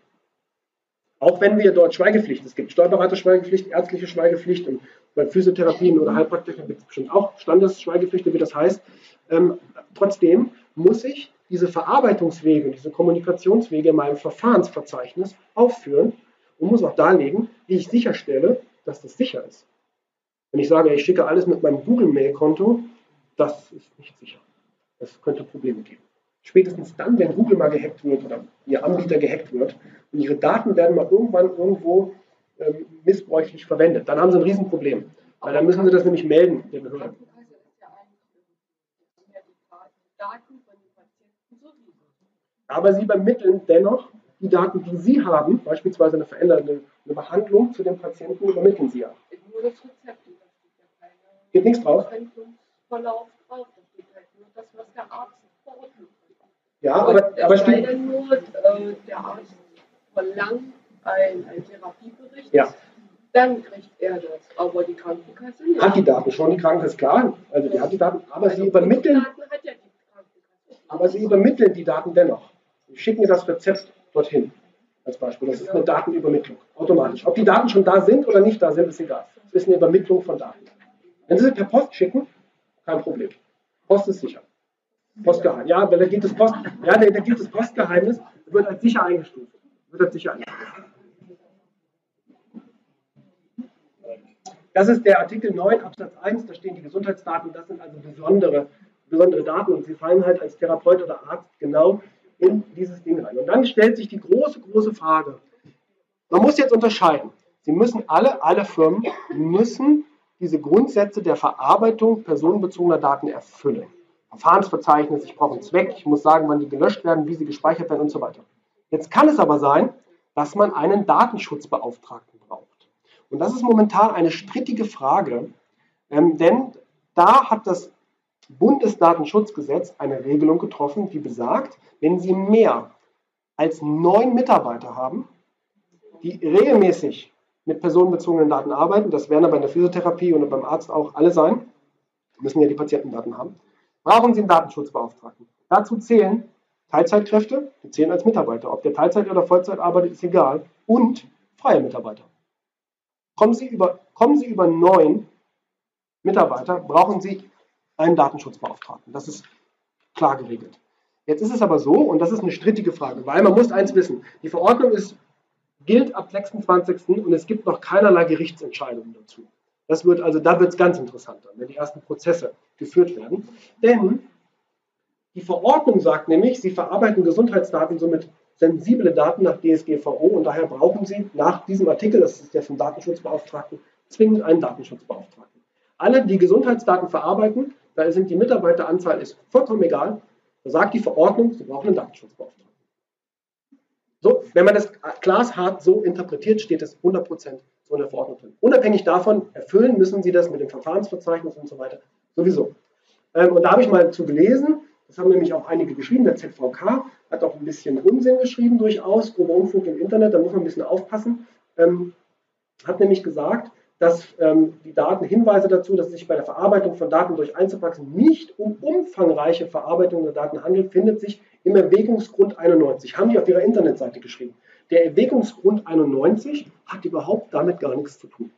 Auch wenn wir dort Schweigepflicht, es gibt Steuerberaterschweigepflicht, ärztliche Schweigepflicht und bei Physiotherapien oder Heilpraktikern gibt es bestimmt auch Standesschweigepflicht, wie das heißt. Ähm, trotzdem muss ich diese Verarbeitungswege, diese Kommunikationswege in meinem Verfahrensverzeichnis aufführen und muss auch darlegen, wie ich sicherstelle, dass das sicher ist. Wenn ich sage, ich schicke alles mit meinem Google-Mail-Konto, das ist nicht sicher. Das könnte Probleme geben. Spätestens dann, wenn Google mal gehackt wird oder Ihr Anbieter gehackt wird und Ihre Daten werden mal irgendwann irgendwo ähm, missbräuchlich verwendet, dann haben Sie ein Riesenproblem. Weil dann müssen Sie das nämlich melden der Behörde. Aber Sie übermitteln dennoch die Daten, die Sie haben, beispielsweise eine veränderte eine Behandlung zu dem Patienten, übermitteln Sie ja. Nur das Rezept. Geht nichts drauf? Verlauf drauf. Da steht halt nur das, was der Arzt verordnet. Ja, aber, aber stimmt. Wenn nur äh, der Arzt verlangt einen, Therapiebericht, ja. dann kriegt er das. Aber die Krankenkasse nicht. Hat die Daten schon, die Krankenkasse, klar. Also die hat die Daten, aber also sie übermitteln. Ja aber sie übermitteln die Daten dennoch. Sie schicken das Rezept dorthin. Als Beispiel. Das ist eine Datenübermittlung. Automatisch. Ob die Daten schon da sind oder nicht da sind, ist egal. Es ist eine Übermittlung von Daten. Wenn Sie sie per Post schicken, kein Problem. Post ist sicher. Postgeheimnis. Ja, weil da gilt das Post, ja, da, gilt das Postgeheimnis, wird als sicher eingestuft. Wird als sicher eingestuft. Das ist der Artikel 9 Absatz 1, da stehen die Gesundheitsdaten, das sind also besondere, besondere Daten und sie fallen halt als Therapeut oder Arzt genau in dieses Ding rein. Und dann stellt sich die große, große Frage. Man muss jetzt unterscheiden. Sie müssen alle, alle Firmen müssen diese Grundsätze der Verarbeitung personenbezogener Daten erfüllen. Verfahrensverzeichnis, ich brauche einen Zweck, ich muss sagen, wann die gelöscht werden, wie sie gespeichert werden und so weiter. Jetzt kann es aber sein, dass man einen Datenschutzbeauftragten braucht. Und das ist momentan eine strittige Frage, ähm, denn da hat das Bundesdatenschutzgesetz eine Regelung getroffen, die besagt, wenn Sie mehr als neun Mitarbeiter haben, die regelmäßig mit personenbezogenen Daten arbeiten, das werden aber in der Physiotherapie und beim Arzt auch alle sein, müssen ja die Patientendaten haben, brauchen Sie einen Datenschutzbeauftragten. Dazu zählen Teilzeitkräfte, die zählen als Mitarbeiter. Ob der Teilzeit oder Vollzeit arbeitet, ist egal. Und freie Mitarbeiter. Kommen Sie über, kommen Sie über neun Mitarbeiter, brauchen Sie einen Datenschutzbeauftragten. Das ist klar geregelt. Jetzt ist es aber so, und das ist eine strittige Frage, weil man muss eins wissen, die Verordnung ist, gilt ab 26. und es gibt noch keinerlei Gerichtsentscheidungen dazu. Das wird also, da wird es ganz interessant, wenn die ersten Prozesse geführt werden. Denn die Verordnung sagt nämlich, sie verarbeiten Gesundheitsdaten, somit sensible Daten nach DSGVO und daher brauchen sie nach diesem Artikel, das ist der vom Datenschutzbeauftragten, zwingend einen Datenschutzbeauftragten. Alle, die Gesundheitsdaten verarbeiten, da sind die Mitarbeiteranzahl ist vollkommen egal, da sagt die Verordnung, sie brauchen einen Datenschutzbeauftragten. So, wenn man das glashart so interpretiert, steht es 100% so in der Verordnung drin. Unabhängig davon, erfüllen müssen Sie das mit dem Verfahrensverzeichnis und so weiter sowieso. Ähm, und da habe ich mal zu gelesen, das haben nämlich auch einige geschrieben, der ZVK hat auch ein bisschen Unsinn geschrieben durchaus, grober Unfug im Internet, da muss man ein bisschen aufpassen, ähm, hat nämlich gesagt, dass ähm, die Daten Hinweise dazu, dass es sich bei der Verarbeitung von Daten durch Einzelpraxen nicht um umfangreiche Verarbeitung der Daten handelt, findet sich im Erwägungsgrund 91. Haben die auf ihrer Internetseite geschrieben. Der Erwägungsgrund 91 hat überhaupt damit gar nichts zu tun.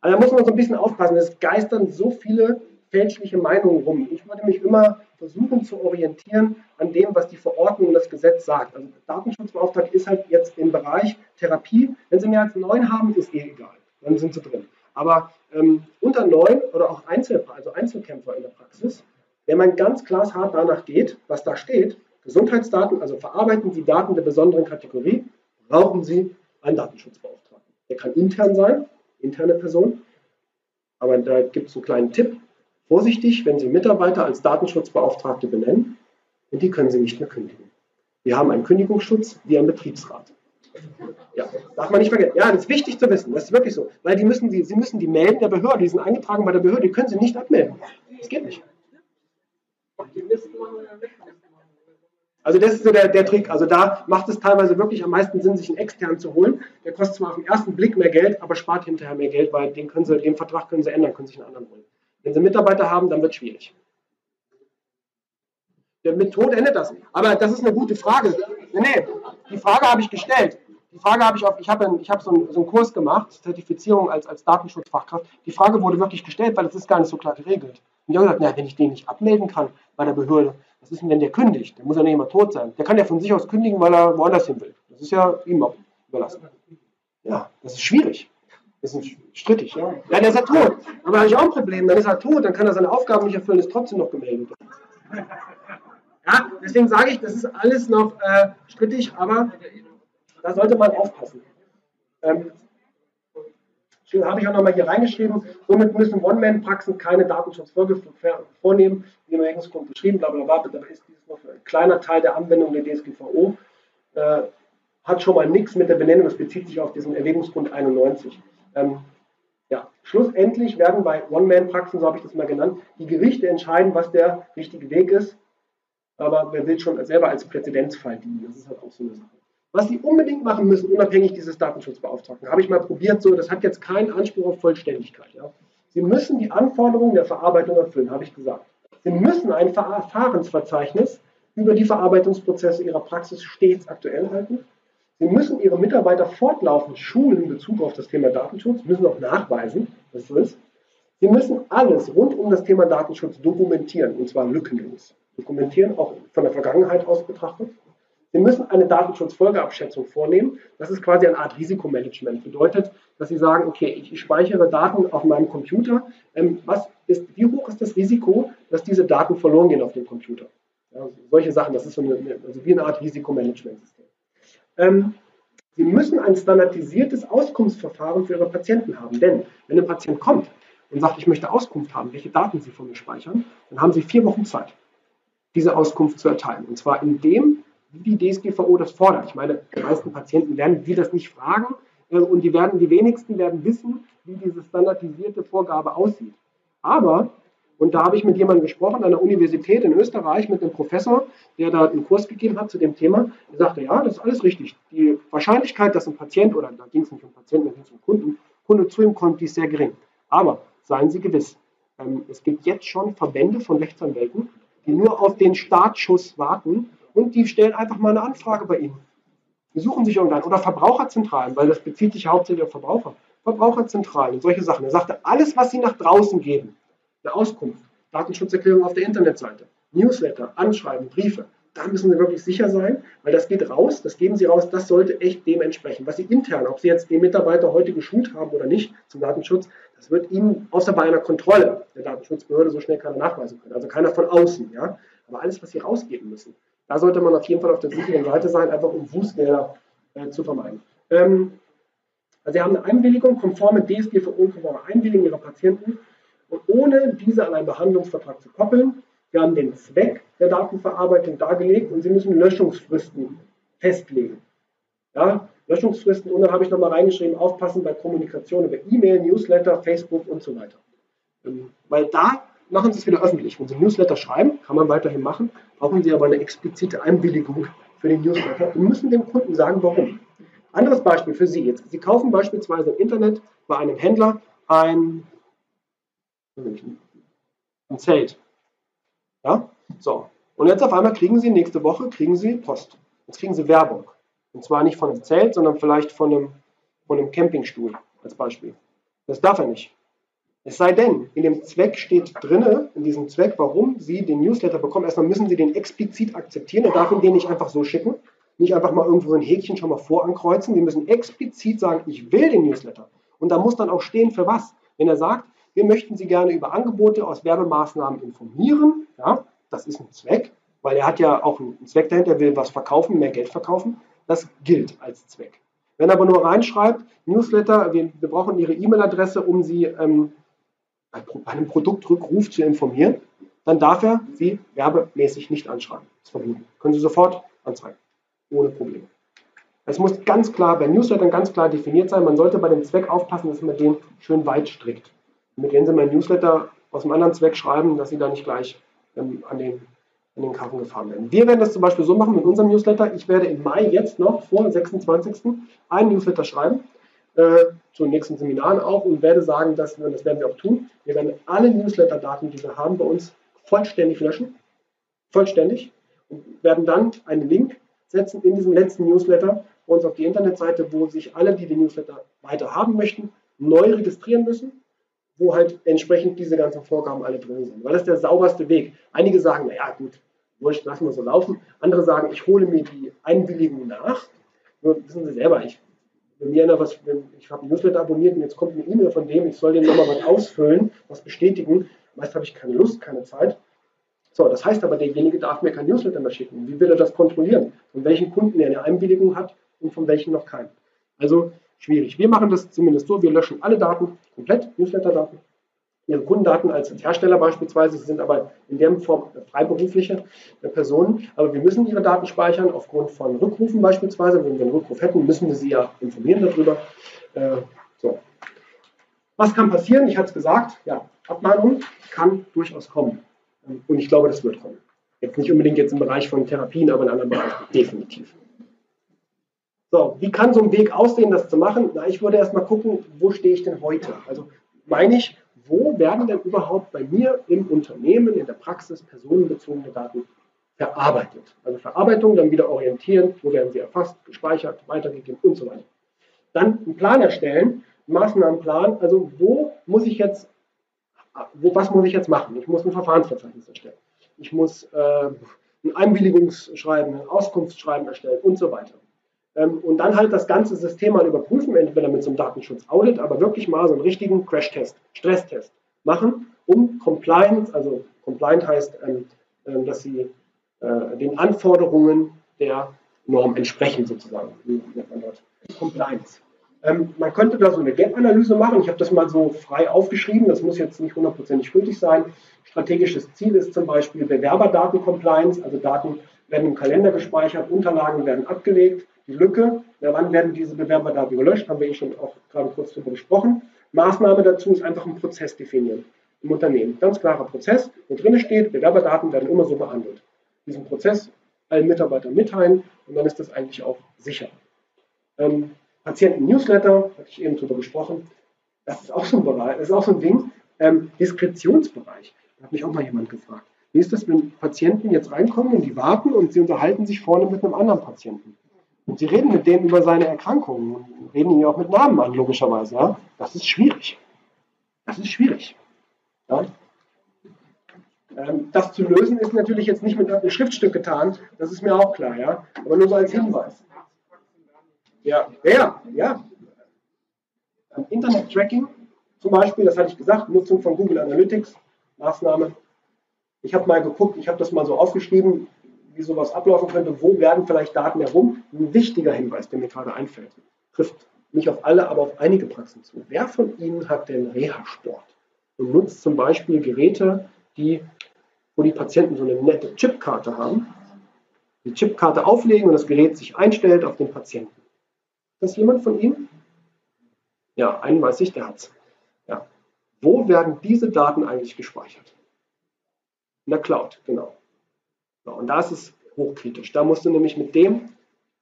Also da muss man so ein bisschen aufpassen. Es geistern so viele fälschliche Meinungen rum. Ich würde mich immer versuchen zu orientieren an dem, was die Verordnung und das Gesetz sagt. Also Datenschutzbeauftragter ist halt jetzt im Bereich Therapie. Wenn Sie mehr als neun haben, ist eh egal. Dann sind Sie drin. Aber ähm, unter neun oder auch Einzel, also Einzelkämpfer in der Praxis, wenn man ganz klar hart danach geht, was da steht, Gesundheitsdaten, also verarbeiten Sie Daten der besonderen Kategorie, brauchen Sie einen Datenschutzbeauftragten. Der kann intern sein, interne Person. Aber da gibt es einen kleinen Tipp. Vorsichtig, wenn Sie Mitarbeiter als Datenschutzbeauftragte benennen, denn die können Sie nicht mehr kündigen. Wir haben einen Kündigungsschutz wie ein Betriebsrat. Ja, darf man nicht vergessen. Ja, das ist wichtig zu wissen. Das ist wirklich so. Weil die müssen Sie müssen die melden der Behörde, die sind eingetragen bei der Behörde, die können Sie nicht abmelden. Das geht nicht. Also das ist so der, der Trick. Also da macht es teilweise wirklich am meisten Sinn, sich einen externen zu holen. Der kostet zwar auf den ersten Blick mehr Geld, aber spart hinterher mehr Geld, weil den, können Sie, den Vertrag können Sie ändern, können sich einen anderen holen. Wenn Sie Mitarbeiter haben, dann wird es schwierig. Mit Tod endet das. Aber das ist eine gute Frage. Nee, die Frage habe ich gestellt. Die Frage habe ich auf, ich habe, ich habe so, einen, so einen Kurs gemacht, Zertifizierung als, als Datenschutzfachkraft. Die Frage wurde wirklich gestellt, weil es ist gar nicht so klar geregelt. Und ich habe gesagt, na, wenn ich den nicht abmelden kann bei der Behörde, was ist denn, wenn der kündigt? Der muss ja nicht immer tot sein. Der kann ja von sich aus kündigen, weil er woanders hin will. Das ist ja ihm überlassen. Ja, das ist schwierig. Das ist strittig, ja. Ja, der ist ja tot. Aber habe ich auch ein Problem. Dann ist er tot, dann kann er seine Aufgaben nicht erfüllen, ist trotzdem noch gemeldet. Ja, deswegen sage ich, das ist alles noch äh, strittig, aber da sollte man aufpassen. Ähm, habe ich auch nochmal hier reingeschrieben, somit müssen One-Man-Praxen keine Datenschutzfolge vornehmen, wie im Erwägungsgrund beschrieben, bla bla bla, da ist dies noch ein kleiner Teil der Anwendung der DSGVO, äh, hat schon mal nichts mit der Benennung, das bezieht sich auf diesen Erwägungsgrund 91. Ähm, ja, schlussendlich werden bei One-Man-Praxen, so habe ich das mal genannt, die Gerichte entscheiden, was der richtige Weg ist, aber wer will schon selber als Präzedenzfall dienen, das ist halt auch so eine Sache. Was Sie unbedingt machen müssen, unabhängig dieses Datenschutzbeauftragten, habe ich mal probiert, so, das hat jetzt keinen Anspruch auf Vollständigkeit. Ja. Sie müssen die Anforderungen der Verarbeitung erfüllen, habe ich gesagt. Sie müssen ein Verfahrensverzeichnis über die Verarbeitungsprozesse Ihrer Praxis stets aktuell halten. Sie müssen Ihre Mitarbeiter fortlaufend schulen in Bezug auf das Thema Datenschutz, müssen auch nachweisen, dass es so ist. Sie müssen alles rund um das Thema Datenschutz dokumentieren, und zwar lückenlos. Dokumentieren, auch von der Vergangenheit aus betrachtet. Sie müssen eine Datenschutzfolgeabschätzung vornehmen. Das ist quasi eine Art Risikomanagement. Bedeutet, dass Sie sagen, okay, ich speichere Daten auf meinem Computer. Ähm, was ist, wie hoch ist das Risiko, dass diese Daten verloren gehen auf dem Computer? Ja, solche Sachen, das ist so eine, also wie eine Art Risikomanagementsystem. Ähm, Sie müssen ein standardisiertes Auskunftsverfahren für Ihre Patienten haben. Denn wenn ein Patient kommt und sagt, ich möchte Auskunft haben, welche Daten Sie von mir speichern, dann haben Sie vier Wochen Zeit, diese Auskunft zu erteilen. Und zwar in dem wie die DSGVO das fordert. Ich meine, die meisten Patienten werden die das nicht fragen äh, und die werden, die wenigsten werden wissen, wie diese standardisierte Vorgabe aussieht. Aber, und da habe ich mit jemandem gesprochen an der Universität in Österreich, mit einem Professor, der da einen Kurs gegeben hat zu dem Thema, der sagte, ja, das ist alles richtig. Die Wahrscheinlichkeit, dass ein Patient, oder da ging es nicht um Patienten, da ging es um Kunden, Kunde zu ihm kommt, die ist sehr gering. Aber seien Sie gewiss, ähm, es gibt jetzt schon Verbände von Rechtsanwälten, die nur auf den Startschuss warten, und die stellen einfach mal eine Anfrage bei Ihnen. Die suchen sich irgendwann. Oder Verbraucherzentralen, weil das bezieht sich hauptsächlich auf Verbraucher. Verbraucherzentralen und solche Sachen. Er sagte, alles, was Sie nach draußen geben, eine Auskunft, Datenschutzerklärung auf der Internetseite, Newsletter, Anschreiben, Briefe, da müssen Sie wirklich sicher sein, weil das geht raus, das geben Sie raus, das sollte echt dem entsprechen. Was Sie intern, ob Sie jetzt den Mitarbeiter heute geschult haben oder nicht zum Datenschutz, das wird Ihnen außer bei einer Kontrolle der Datenschutzbehörde so schnell keiner nachweisen können. Also keiner von außen. Ja? Aber alles, was Sie rausgeben müssen, da sollte man auf jeden Fall auf der sicheren Seite sein, einfach um Bußgelder äh, zu vermeiden. Ähm, also Sie haben eine Einwilligung, konforme DSGVO-konforme Einwilligung Ihrer Patienten und ohne diese an einen Behandlungsvertrag zu koppeln. Wir haben den Zweck der Datenverarbeitung dargelegt und Sie müssen Löschungsfristen festlegen. Ja, Löschungsfristen und dann habe ich nochmal reingeschrieben, aufpassen bei Kommunikation über E-Mail, Newsletter, Facebook und so weiter. Ähm, weil da machen Sie es wieder öffentlich. Wenn Sie Newsletter schreiben, kann man weiterhin machen, brauchen Sie aber eine explizite Einwilligung für den Newsletter und müssen dem Kunden sagen, warum. Anderes Beispiel für Sie jetzt. Sie kaufen beispielsweise im Internet bei einem Händler ein, ein Zelt. Ja? So. Und jetzt auf einmal kriegen Sie nächste Woche kriegen Sie Post. Jetzt kriegen Sie Werbung. Und zwar nicht von einem Zelt, sondern vielleicht von einem, von einem Campingstuhl als Beispiel. Das darf er nicht. Es sei denn, in dem Zweck steht drin, in diesem Zweck, warum Sie den Newsletter bekommen. Erstmal müssen Sie den explizit akzeptieren. Er darf Ihnen den nicht einfach so schicken. Nicht einfach mal irgendwo so ein Häkchen schon mal vorankreuzen. Sie müssen explizit sagen, ich will den Newsletter. Und da muss dann auch stehen, für was. Wenn er sagt, wir möchten Sie gerne über Angebote aus Werbemaßnahmen informieren, ja, das ist ein Zweck, weil er hat ja auch einen Zweck dahinter, er will was verkaufen, mehr Geld verkaufen. Das gilt als Zweck. Wenn er aber nur reinschreibt, Newsletter, wir, wir brauchen Ihre E-Mail-Adresse, um Sie ähm, bei einem Produktrückruf zu informieren, dann darf er Sie werbemäßig nicht anschreiben. Das ist verboten. Können Sie sofort anzeigen. Ohne Probleme. Es muss ganz klar bei Newslettern ganz klar definiert sein. Man sollte bei dem Zweck aufpassen, dass man den schön weit strickt. Mit denen Sie mein Newsletter aus einem anderen Zweck schreiben, dass Sie da nicht gleich ähm, an, den, an den Karren gefahren werden. Wir werden das zum Beispiel so machen mit unserem Newsletter. Ich werde im Mai jetzt noch vor 26. einen Newsletter schreiben, äh, zu den nächsten Seminaren auch und werde sagen, dass wir, das werden wir auch tun, wir werden alle Newsletter-Daten, die wir haben, bei uns vollständig löschen. Vollständig. Und werden dann einen Link setzen in diesem letzten Newsletter bei uns auf die Internetseite, wo sich alle, die den Newsletter weiter haben möchten, neu registrieren müssen, wo halt entsprechend diese ganzen Vorgaben alle drin sind. Weil das ist der sauberste Weg. Einige sagen, naja gut, wurscht, lassen wir so laufen. Andere sagen, ich hole mir die Einwilligung nach. Nur wissen Sie selber, ich ich habe ein Newsletter abonniert und jetzt kommt eine E-Mail von dem, ich soll dem nochmal was ausfüllen, was bestätigen. Meist habe ich keine Lust, keine Zeit. So, das heißt aber, derjenige darf mir kein Newsletter mehr schicken. Wie will er das kontrollieren? Von welchen Kunden er eine Einwilligung hat und von welchen noch keinen. Also schwierig. Wir machen das zumindest so, wir löschen alle Daten, komplett, Newsletter-Daten, ihre Kundendaten als Hersteller beispielsweise, sie sind aber in der Form freiberufliche Personen, aber wir müssen ihre Daten speichern aufgrund von Rückrufen beispielsweise. Wenn wir einen Rückruf hätten, müssen wir sie ja informieren darüber. Äh, so. Was kann passieren? Ich hatte es gesagt, ja, Abmahnung kann durchaus kommen. Und ich glaube, das wird kommen. Jetzt nicht unbedingt jetzt im Bereich von Therapien, aber in anderen Bereichen definitiv. So, wie kann so ein Weg aussehen, das zu machen? Na, ich würde erstmal gucken, wo stehe ich denn heute? Also meine ich, wo werden denn überhaupt bei mir im Unternehmen, in der Praxis personenbezogene Daten verarbeitet? Also Verarbeitung, dann wieder orientieren, wo werden sie erfasst, gespeichert, weitergegeben und so weiter. Dann einen Plan erstellen, einen Maßnahmenplan, also wo muss ich jetzt, wo, was muss ich jetzt machen? Ich muss ein Verfahrensverzeichnis erstellen. Ich muss äh, ein Einwilligungsschreiben, ein Auskunftsschreiben erstellen und so weiter. Ähm, und dann halt das ganze System mal überprüfen, entweder mit so einem Datenschutz-Audit, aber wirklich mal so einen richtigen Crash-Test, Stresstest machen, um Compliance, also Compliant heißt, ähm, ähm, dass sie äh, den Anforderungen der Norm entsprechen sozusagen. Compliance. man könnte da so eine Gap-Analyse machen. Ich habe das mal so frei aufgeschrieben. Das muss jetzt nicht hundertprozentig gültig sein. Strategisches Ziel ist zum Beispiel Bewerberdaten-Compliance, also Daten werden im Kalender gespeichert, Unterlagen werden abgelegt die Lücke, ja, wann werden diese Bewerberdaten gelöscht, haben wir eh schon auch gerade kurz darüber gesprochen. Maßnahme dazu ist einfach einen Prozess definieren im Unternehmen. Ganz klarer Prozess, wo drin steht, Bewerberdaten werden immer so behandelt. Diesen Prozess allen Mitarbeitern mitteilen und dann ist das eigentlich auch sicher. Ähm, Patienten-Newsletter, hatte ich eben darüber gesprochen, das ist auch so ein Bereich, das ist auch so ein Ding. Ähm, Diskretionsbereich, da hat mich auch mal jemand gefragt. Wie ist das, wenn Patienten jetzt reinkommen und die warten und sie unterhalten sich vorne mit einem anderen Patienten? Und sie reden mit denen über seine Erkrankungen und reden ihn auch mit Namen an, logischerweise. Ja? Das ist schwierig. Das ist schwierig. Ja? Ähm, das zu lösen ist natürlich jetzt nicht mit einem Schriftstück getan, das ist mir auch klar, ja. Aber nur so als Hinweis. Ja, ja, ja. Ähm, Internet-Tracking zum Beispiel, das hatte ich gesagt, Nutzung von Google Analytics, Maßnahme. Ich habe mal geguckt, ich habe das mal so aufgeschrieben, wie sowas ablaufen könnte, wo werden vielleicht Daten herum. Ein wichtiger Hinweis, der mir gerade einfällt, trifft nicht auf alle, aber auf einige Praxen zu. Wer von Ihnen hat denn Reha-Sport und nutzt zum Beispiel Geräte, die, wo die Patienten so eine nette Chipkarte haben, die Chipkarte auflegen und das Gerät sich einstellt auf den Patienten? Ist das jemand von Ihnen? Ja, einen weiß ich, der hat's. Ja. Wo werden diese Daten eigentlich gespeichert? In der Cloud, genau. So, und da ist es hochkritisch. Da musst du nämlich mit dem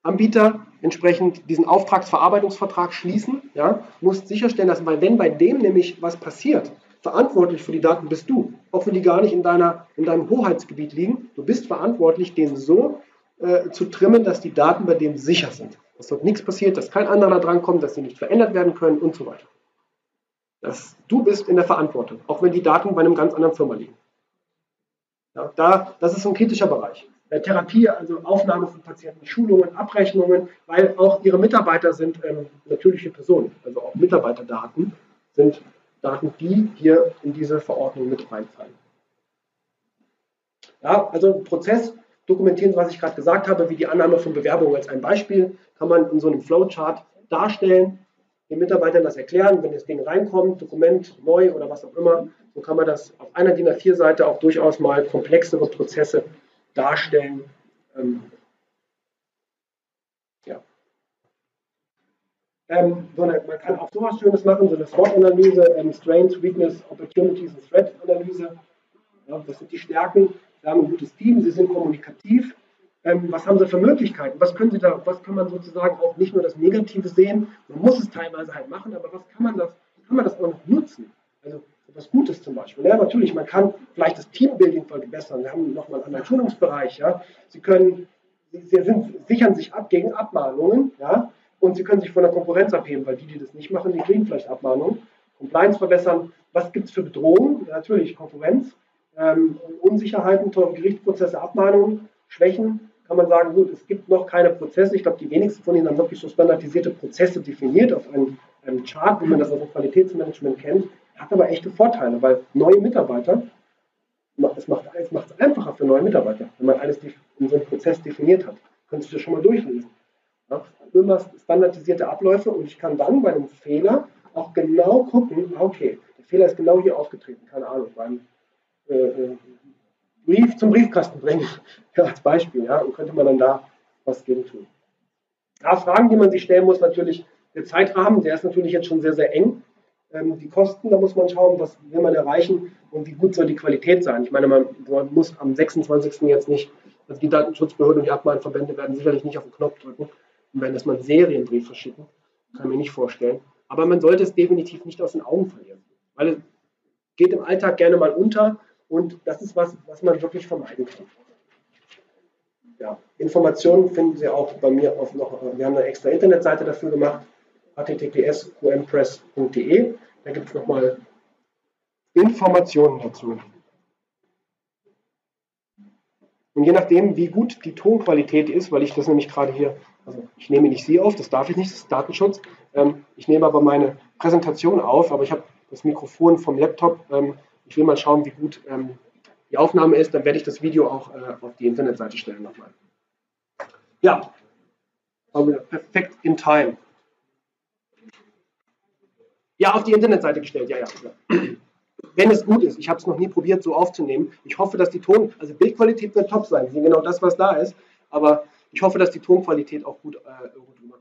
Anbieter entsprechend diesen Auftragsverarbeitungsvertrag schließen. Ja, musst sicherstellen, dass, weil wenn bei dem nämlich was passiert, verantwortlich für die Daten bist du, auch wenn die gar nicht in, deiner, in deinem Hoheitsgebiet liegen. Du bist verantwortlich, den so äh, zu trimmen, dass die Daten bei dem sicher sind. Dass dort nichts passiert, dass kein anderer drankommt, dass sie nicht verändert werden können und so weiter. Das, du bist in der Verantwortung, auch wenn die Daten bei einem ganz anderen Firma liegen. Ja, da, das ist ein kritischer Bereich. Therapie, also Aufnahme von Patienten, Schulungen, Abrechnungen, weil auch ihre Mitarbeiter sind ähm, natürliche Personen, also auch Mitarbeiterdaten sind Daten, die hier in diese Verordnung mit reinfallen. Ja, also Prozess dokumentieren, was ich gerade gesagt habe, wie die Annahme von Bewerbungen als ein Beispiel, kann man in so einem Flowchart darstellen, den Mitarbeitern das erklären, wenn das Ding reinkommt, Dokument neu oder was auch immer, so kann man das auf einer DIN A4-Seite auch durchaus mal komplexere Prozesse darstellen. Ähm, ja. Ähm, so eine, man kann auch sowas Schönes machen, so eine SWOT-Analyse, ähm, Strengths, Weakness, Opportunities und Threat-Analyse. Ja, das sind die Stärken. Sie haben ein gutes Team, sie sind kommunikativ, ähm, was haben sie für Möglichkeiten? Was können sie da, was kann man sozusagen auch nicht nur das Negative sehen, man muss es teilweise halt machen, aber was kann man das, kann man das auch noch nutzen? Also etwas Gutes zum Beispiel. Ja, natürlich, man kann vielleicht das Teambuilding verbessern. Wir haben nochmal einen anderen Schulungsbereich. Ja. Sie können, sie sind, sichern sich ab gegen Abmahnungen, ja, und sie können sich von der Konkurrenz abheben, weil die, die das nicht machen, die kriegen vielleicht Abmahnungen. Compliance verbessern. Was gibt es für Bedrohungen? Ja, natürlich Konkurrenz, ähm, Unsicherheiten, Gerichtsprozesse, Abmahnungen, Schwächen, kann man sagen, gut, es gibt noch keine Prozesse. Ich glaube, die wenigsten von ihnen haben wirklich so standardisierte Prozesse definiert auf einem, einem Chart, wie man das aus dem Qualitätsmanagement kennt. Hat aber echte Vorteile, weil neue Mitarbeiter, es macht es macht es einfacher für neue Mitarbeiter, wenn man alles in so einem Prozess definiert hat. Könntest du das schon mal durchlesen. Ja, immer standardisierte Abläufe und ich kann dann bei einem Fehler auch genau gucken, okay, der Fehler ist genau hier aufgetreten, keine Ahnung, beim äh, äh Brief zum Briefkasten bringen, ja, als Beispiel, ja, und könnte man dann da was gegen tun. Ja, Fragen, die man sich stellen muss, natürlich der Zeitrahmen, der ist natürlich jetzt schon sehr, sehr eng. Ähm, die Kosten, da muss man schauen, was will man erreichen und wie gut soll die Qualität sein. Ich meine, man, muss am 26. jetzt nicht, also die Datenschutzbehörden und die Abmahnverbände werden sicherlich nicht auf den Knopf drücken und werden erstmal einen Serienbrief verschicken. Kann ich mir nicht vorstellen. Aber man sollte es definitiv nicht aus den Augen verlieren. Weil es geht im Alltag gerne mal unter und das ist was, was man wirklich vermeiden kann. Ja, Informationen finden Sie auch bei mir auf noch, wir haben eine extra Internetseite dafür gemacht, https qmpress.de. Da gibt es nochmal Informationen dazu. Und je nachdem, wie gut die Tonqualität ist, weil ich das nämlich gerade hier, also ich nehme nicht Sie auf, das darf ich nicht, das ist Datenschutz. Ähm, ich nehme aber meine Präsentation auf, aber ich habe das Mikrofon vom Laptop ähm, ich will mal schauen, wie gut ähm, die Aufnahme ist. Dann werde ich das Video auch äh, auf die Internetseite stellen nochmal. Ja, perfekt in time. Ja, auf die Internetseite gestellt, ja, ja. Wenn es gut ist, ich habe es noch nie probiert, so aufzunehmen. Ich hoffe, dass die Ton, also Bildqualität wird top sein, genau das, was da ist. Aber ich hoffe, dass die Tonqualität auch gut, äh, rüberkommt.